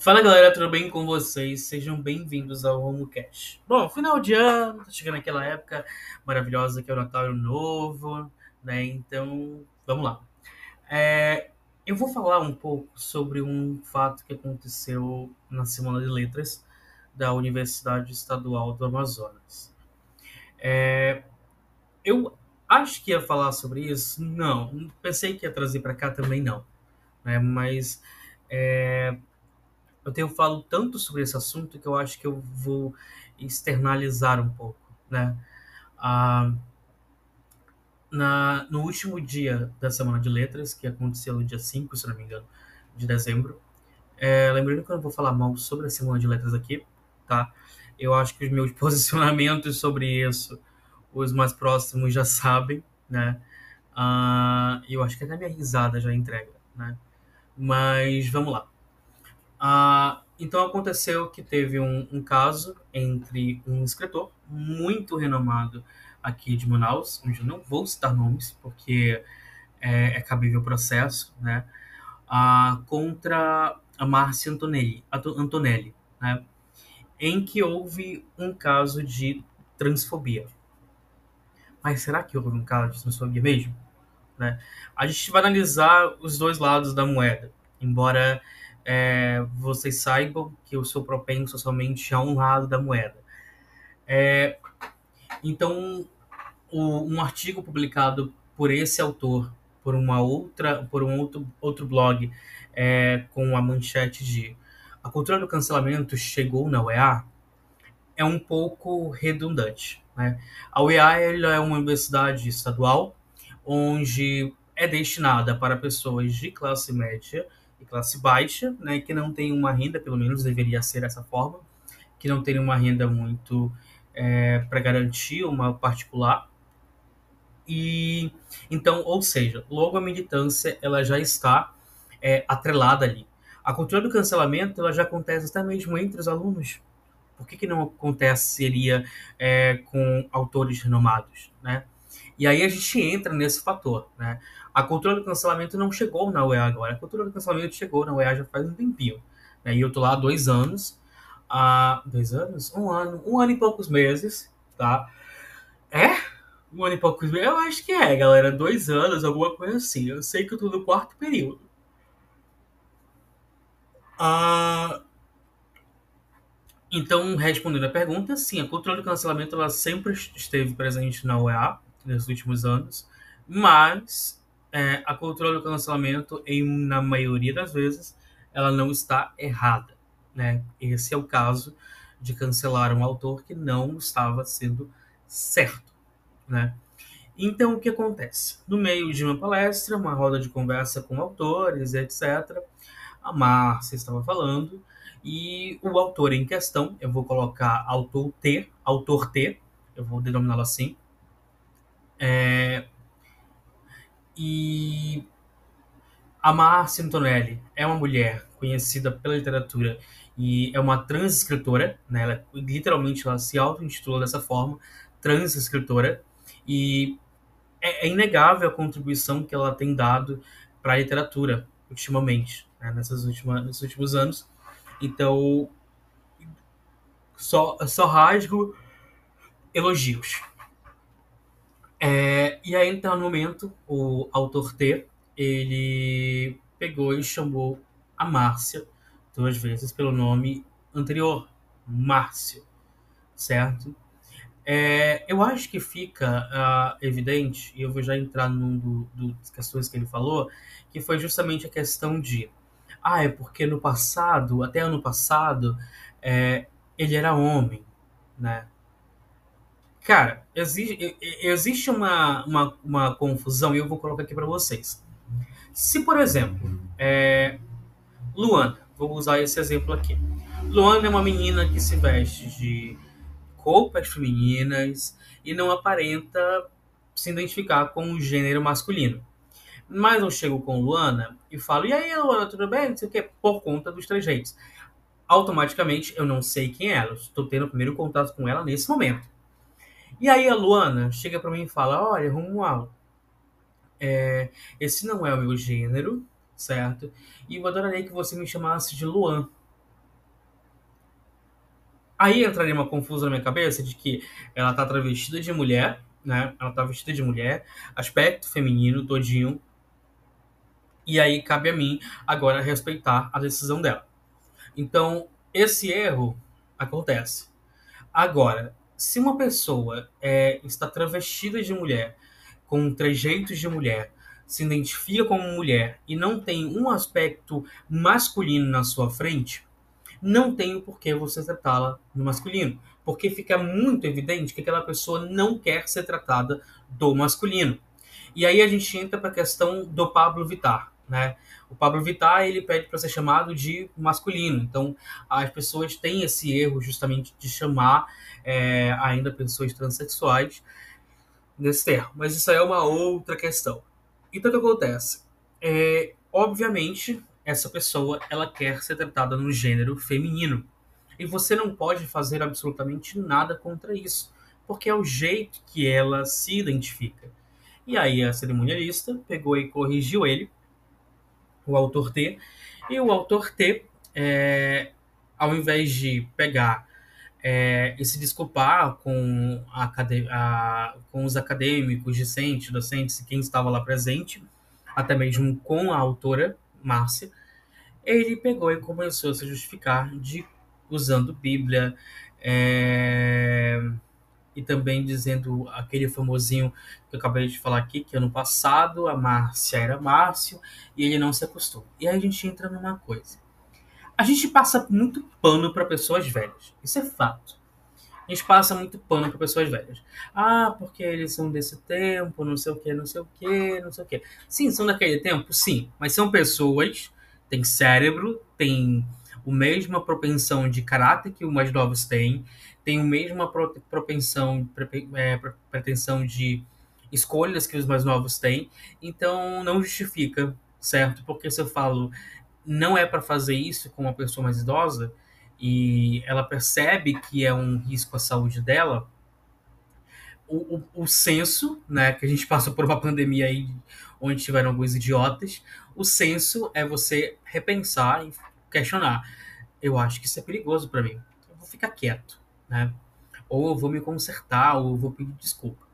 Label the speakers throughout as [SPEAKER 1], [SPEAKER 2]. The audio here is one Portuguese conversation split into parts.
[SPEAKER 1] Fala galera, tudo bem com vocês? Sejam bem-vindos ao HomoCast. Bom, final de ano, tá chegando aquela época maravilhosa que é o Natal e o Novo, né? Então, vamos lá. É, eu vou falar um pouco sobre um fato que aconteceu na Semana de Letras da Universidade Estadual do Amazonas. É, eu acho que ia falar sobre isso, não. Pensei que ia trazer para cá também, não. Né? Mas é, eu tenho falo tanto sobre esse assunto que eu acho que eu vou externalizar um pouco, né? Ah, na, no último dia da Semana de Letras, que aconteceu no dia 5, se não me engano, de dezembro, é, lembrando que eu não vou falar mal sobre a Semana de Letras aqui, tá? Eu acho que os meus posicionamentos sobre isso, os mais próximos já sabem, né? Ah, eu acho que até minha risada já entrega, né? Mas vamos lá. Ah, então aconteceu que teve um, um, caso entre um escritor muito renomado aqui de Manaus, onde eu não vou citar nomes, porque é, é cabível processo, né? Ah, contra a Márcia Antonelli, Antonelli né? em que houve um caso de transfobia. Mas será que houve um caso de transfobia mesmo? Né? A gente vai analisar os dois lados da moeda, embora é, vocês saibam que eu sou propenso somente a um lado da moeda. É, então, o, um artigo publicado por esse autor, por uma outra, por um outro, outro blog, é, com a manchete de a cultura do cancelamento chegou na UEA, é um pouco redundante. Né? A UEA é uma universidade estadual onde é destinada para pessoas de classe média e classe baixa, né, que não tem uma renda, pelo menos deveria ser essa forma, que não tem uma renda muito é, para garantir uma particular. E então, ou seja, logo a militância ela já está é, atrelada ali. A cultura do cancelamento ela já acontece até mesmo entre os alunos. Por que, que não aconteceria é, com autores renomados, né? E aí a gente entra nesse fator, né? A cultura do cancelamento não chegou na UEA agora. A cultura do cancelamento chegou na UEA já faz um tempinho. Né? E eu tô lá há dois anos. Há dois anos? Um ano. Um ano e poucos meses, tá? É? Um ano e poucos meses? Eu acho que é, galera. Dois anos, alguma coisa assim. Eu sei que eu tô no quarto período. Ah... Então, respondendo a pergunta, sim, a cultura do cancelamento ela sempre esteve presente na UEA nos últimos anos, mas é, a cultura do cancelamento, em, na maioria das vezes, ela não está errada. Né? Esse é o caso de cancelar um autor que não estava sendo certo. Né? Então, o que acontece? No meio de uma palestra, uma roda de conversa com autores, etc., a Márcia estava falando e o autor em questão, eu vou colocar autor T, autor T, eu vou denominá-lo assim, é, e a Márcia Antonelli é uma mulher conhecida pela literatura e é uma trans escritora, né? Ela, literalmente ela se auto-intitula dessa forma, trans escritora, e é, é, inegável a contribuição que ela tem dado para a literatura ultimamente, né? Nessas últimas, nesses últimos anos. Então, só, só rasgo elogios. É, e aí, então, no momento, o autor T, ele pegou e chamou a Márcia duas vezes pelo nome anterior, Márcio, certo? É, eu acho que fica uh, evidente, e eu vou já entrar num do, do, das questões que ele falou, que foi justamente a questão de, ah, é porque no passado, até ano passado, é, ele era homem, né? Cara, existe, uma, uma, uma confusão e eu vou colocar aqui para vocês. Se, por exemplo, é, Luana, vou usar esse exemplo aqui. Luana é uma menina que se veste de roupas femininas e não aparenta se identificar com o gênero masculino. Mas eu chego com Luana e falo, e aí, Luana, tudo bem? Não sei o que, por conta dos trejeitos. Automaticamente eu não sei quem é ela. Estou tendo o primeiro contato com ela nesse momento. E aí a Luana chega para mim e fala: Olha, Romualdo, é, esse não é o meu gênero, certo? E eu adoraria que você me chamasse de Luan, Aí entraria uma confusão na minha cabeça de que ela tá travestida de mulher, né? Ela tá vestida de mulher, aspecto feminino todinho. E aí cabe a mim agora respeitar a decisão dela. Então, esse erro acontece. Agora, se uma pessoa é, está travestida de mulher, com trejeitos de mulher, se identifica como mulher e não tem um aspecto masculino na sua frente, não tem o porquê você tratá-la no masculino. Porque fica muito evidente que aquela pessoa não quer ser tratada do masculino. E aí a gente entra para a questão do Pablo Vittar, né? O Pablo Vittar ele pede para ser chamado de masculino. Então as pessoas têm esse erro justamente de chamar é, ainda pessoas transexuais nesse termo. Mas isso aí é uma outra questão. Então o que acontece? É, obviamente essa pessoa ela quer ser tratada no gênero feminino. E você não pode fazer absolutamente nada contra isso, porque é o jeito que ela se identifica. E aí a cerimonialista pegou e corrigiu ele, o autor T, e o autor T, é, ao invés de pegar é, e se desculpar com, a, a, com os acadêmicos, discentes, docentes, quem estava lá presente, até mesmo com a autora, Márcia, ele pegou e começou a se justificar de usando Bíblia é, e também dizendo aquele famosinho que eu acabei de falar aqui, que ano passado a Márcia era Márcio e ele não se acostumou. E aí a gente entra numa coisa. A gente passa muito pano para pessoas velhas. Isso é fato a gente passa muito pano para pessoas velhas. Ah, porque eles são desse tempo, não sei o que, não sei o que, não sei o que. Sim, são daquele tempo, sim, mas são pessoas, têm cérebro, têm a mesma propensão de caráter que os mais novos têm, têm a mesma propensão, é, pretensão de escolhas que os mais novos têm, então não justifica, certo? Porque se eu falo não é para fazer isso com uma pessoa mais idosa, e ela percebe que é um risco à saúde dela, o, o, o senso, né, que a gente passou por uma pandemia aí onde tiveram alguns idiotas, o senso é você repensar e questionar. Eu acho que isso é perigoso para mim. Eu vou ficar quieto, né? Ou eu vou me consertar, ou eu vou pedir desculpa.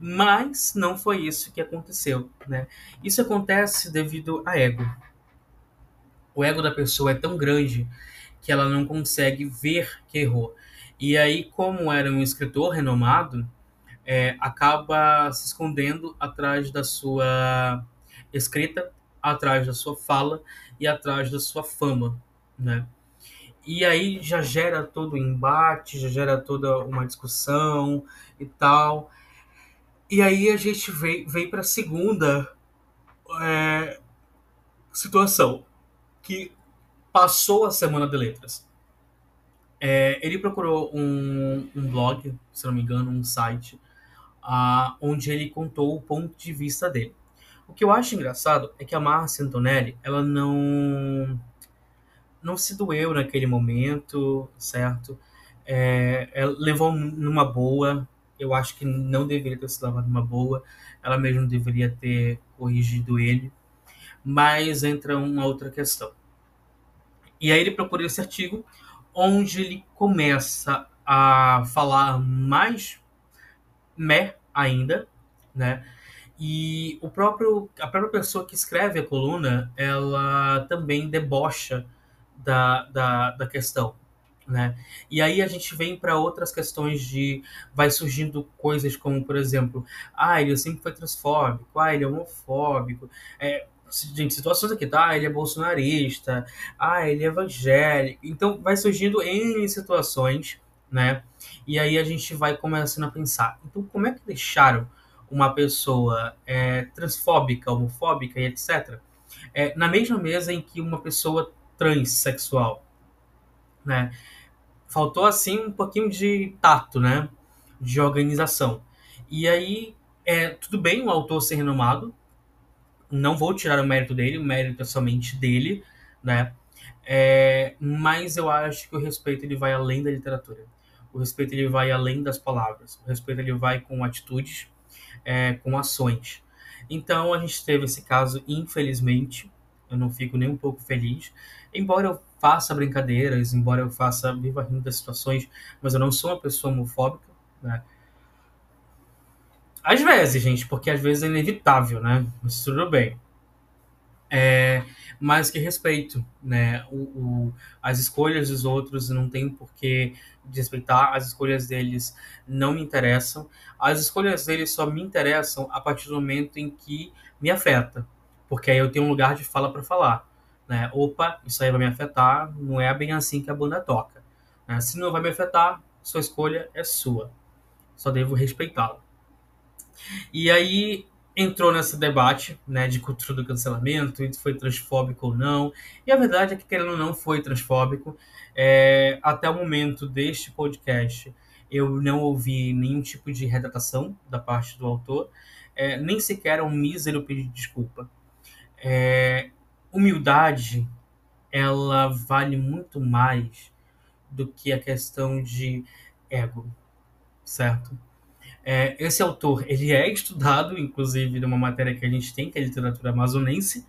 [SPEAKER 1] Mas não foi isso que aconteceu, né? Isso acontece devido a ego. O ego da pessoa é tão grande que ela não consegue ver que errou. E aí, como era um escritor renomado, é, acaba se escondendo atrás da sua escrita, atrás da sua fala e atrás da sua fama, né? E aí já gera todo o embate, já gera toda uma discussão e tal. E aí a gente veio, veio para a segunda é, situação, que passou a semana de letras. É, ele procurou um, um, blog, se não me engano, um site, uh, onde ele contou o ponto de vista dele. O que eu acho engraçado é que a Márcia Antonelli, ela não não se doeu naquele momento, certo? É, ela levou numa boa. Eu acho que não deveria ter se levado numa boa. Ela mesmo deveria ter corrigido ele. Mas entra uma outra questão. E aí ele procura esse artigo, onde ele começa a falar mais mé ainda, né? E o próprio, a própria pessoa que escreve a coluna, ela também debocha da, da, da questão, né? E aí a gente vem para outras questões de vai surgindo coisas como, por exemplo, ah, ele sempre foi transfóbico, ah, ele é homofóbico, é, gente, situações aqui, tá? Ele é bolsonarista, ah, ele é evangélico. Então vai surgindo N situações, né? E aí a gente vai começando a pensar, então como é que deixaram uma pessoa é, transfóbica, homofóbica e etc. É, na mesma mesa em que uma pessoa transexual, né? Faltou assim um pouquinho de tato, né? De organização. E aí, é, tudo bem o autor ser renomado, não vou tirar o mérito dele, o mérito é somente dele, né? É, mas eu acho que o respeito ele vai além da literatura. O respeito ele vai além das palavras. O respeito ele vai com atitudes, é, com ações. Então a gente teve esse caso, infelizmente, eu não fico nem um pouco feliz. Embora eu faça brincadeiras, embora eu faça viva rindo das situações, mas eu não sou uma pessoa homofóbica, né? Às vezes, gente, porque às vezes é inevitável, né? Mas tudo bem. É, mas que respeito, né? O, o, as escolhas dos outros não tem por que respeitar, as escolhas deles não me interessam. As escolhas deles só me interessam a partir do momento em que me afeta, porque aí eu tenho um lugar de fala para falar. Né? Opa, isso aí vai me afetar, não é bem assim que a banda toca. Né? Se não vai me afetar, sua escolha é sua. Só devo respeitá-la. E aí entrou nesse debate né, de cultura do cancelamento, isso foi transfóbico ou não. E a verdade é que, querendo ou não, foi transfóbico. É, até o momento deste podcast, eu não ouvi nenhum tipo de retratação da parte do autor, é, nem sequer um mísero pedido de desculpa. É, humildade, ela vale muito mais do que a questão de ego, certo? É, esse autor, ele é estudado, inclusive, numa matéria que a gente tem, que é literatura amazonense.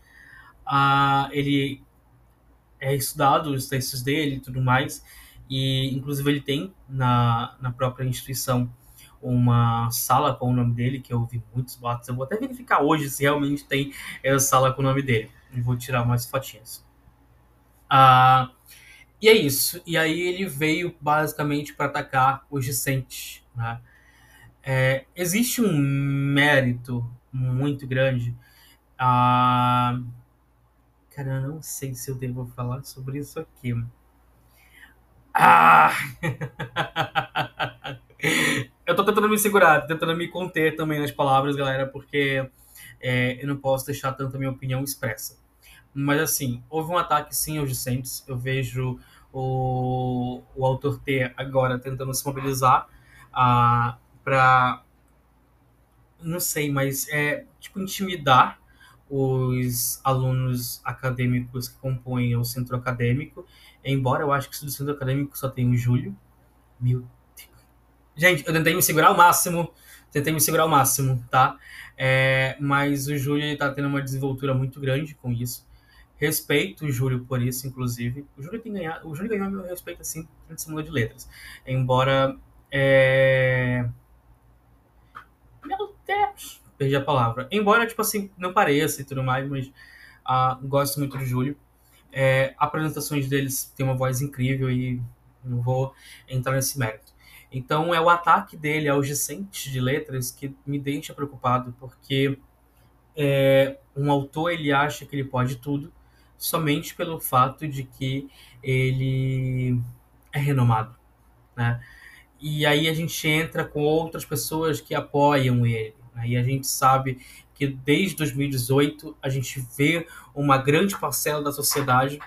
[SPEAKER 1] Ah, ele é estudado, os textos dele e tudo mais. E, inclusive, ele tem na, na própria instituição uma sala com o nome dele, que eu ouvi muitos boatos. Eu vou até verificar hoje se realmente tem essa sala com o nome dele. E vou tirar mais fotinhas. Ah, e é isso. E aí ele veio basicamente para atacar os discentes, né? É, existe um mérito muito grande. Ah, cara, eu não sei se eu devo falar sobre isso aqui. Ah! eu tô tentando me segurar, tentando me conter também nas palavras, galera, porque é, eu não posso deixar tanto a minha opinião expressa. Mas assim, houve um ataque sim aos discentes. Eu vejo o, o autor T agora tentando se mobilizar. Ah, para não sei, mas é tipo intimidar os alunos acadêmicos que compõem o centro acadêmico. Embora eu acho que do centro acadêmico só tem o Júlio. Meu Deus. Gente, eu tentei me segurar ao máximo. Tentei me segurar ao máximo, tá? É, mas o Júlio está tendo uma desenvoltura muito grande com isso. Respeito o Júlio por isso, inclusive. O Júlio tem ganhado, o Júlio ganhou meu respeito assim, antes de letras. Embora é, meu Deus! Perdi a palavra. Embora, tipo assim, não pareça e tudo mais, mas uh, gosto muito do Júlio. É, apresentações deles têm uma voz incrível e não vou entrar nesse mérito. Então é o ataque dele aos discentes de letras que me deixa preocupado, porque é, um autor ele acha que ele pode tudo somente pelo fato de que ele é renomado, né? E aí a gente entra com outras pessoas que apoiam ele. Né? E a gente sabe que desde 2018 a gente vê uma grande parcela da sociedade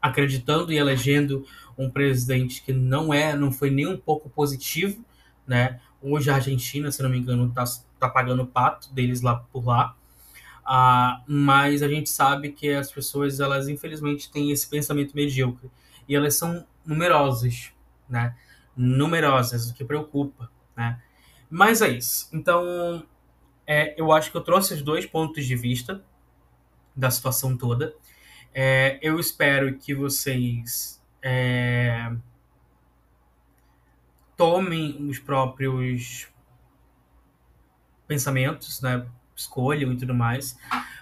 [SPEAKER 1] acreditando e elegendo um presidente que não é, não foi nem um pouco positivo, né? Hoje a Argentina, se não me engano, está tá pagando o pato deles lá por lá. Ah, mas a gente sabe que as pessoas, elas infelizmente têm esse pensamento medíocre e elas são numerosas, né? numerosas, o que preocupa, né? Mas é isso. Então, é, eu acho que eu trouxe os dois pontos de vista da situação toda. É, eu espero que vocês é, tomem os próprios pensamentos, né? Escolham e tudo mais.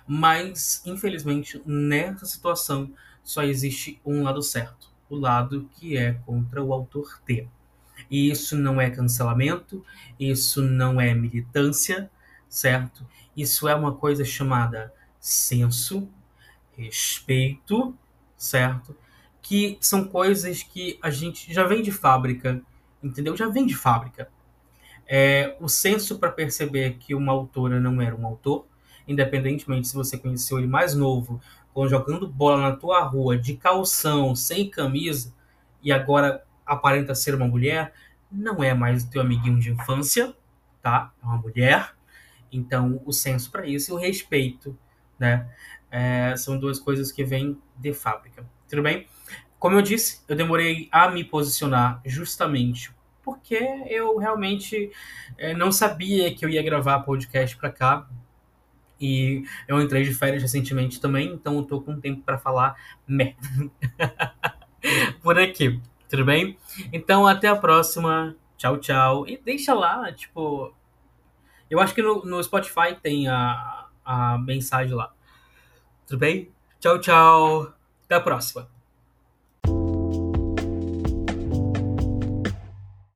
[SPEAKER 1] Mas, infelizmente, nessa situação só existe um lado certo. O lado que é contra o autor T. E isso não é cancelamento, isso não é militância, certo? Isso é uma coisa chamada senso, respeito, certo? Que são coisas que a gente já vem de fábrica, entendeu? Já vem de fábrica. É, o senso para perceber que uma autora não era um autor, independentemente se você conheceu ele mais novo, jogando bola na tua rua de calção, sem camisa, e agora aparenta ser uma mulher, não é mais o teu amiguinho de infância, tá? É uma mulher. Então, o senso para isso e o respeito, né? É, são duas coisas que vêm de fábrica. Tudo bem? Como eu disse, eu demorei a me posicionar justamente porque eu realmente é, não sabia que eu ia gravar podcast para cá. E eu entrei de férias recentemente também, então eu tô com tempo para falar merda por aqui. Tudo bem? Então até a próxima. Tchau, tchau. E deixa lá, tipo. Eu acho que no, no Spotify tem a, a mensagem lá. Tudo bem? Tchau, tchau. Até a próxima.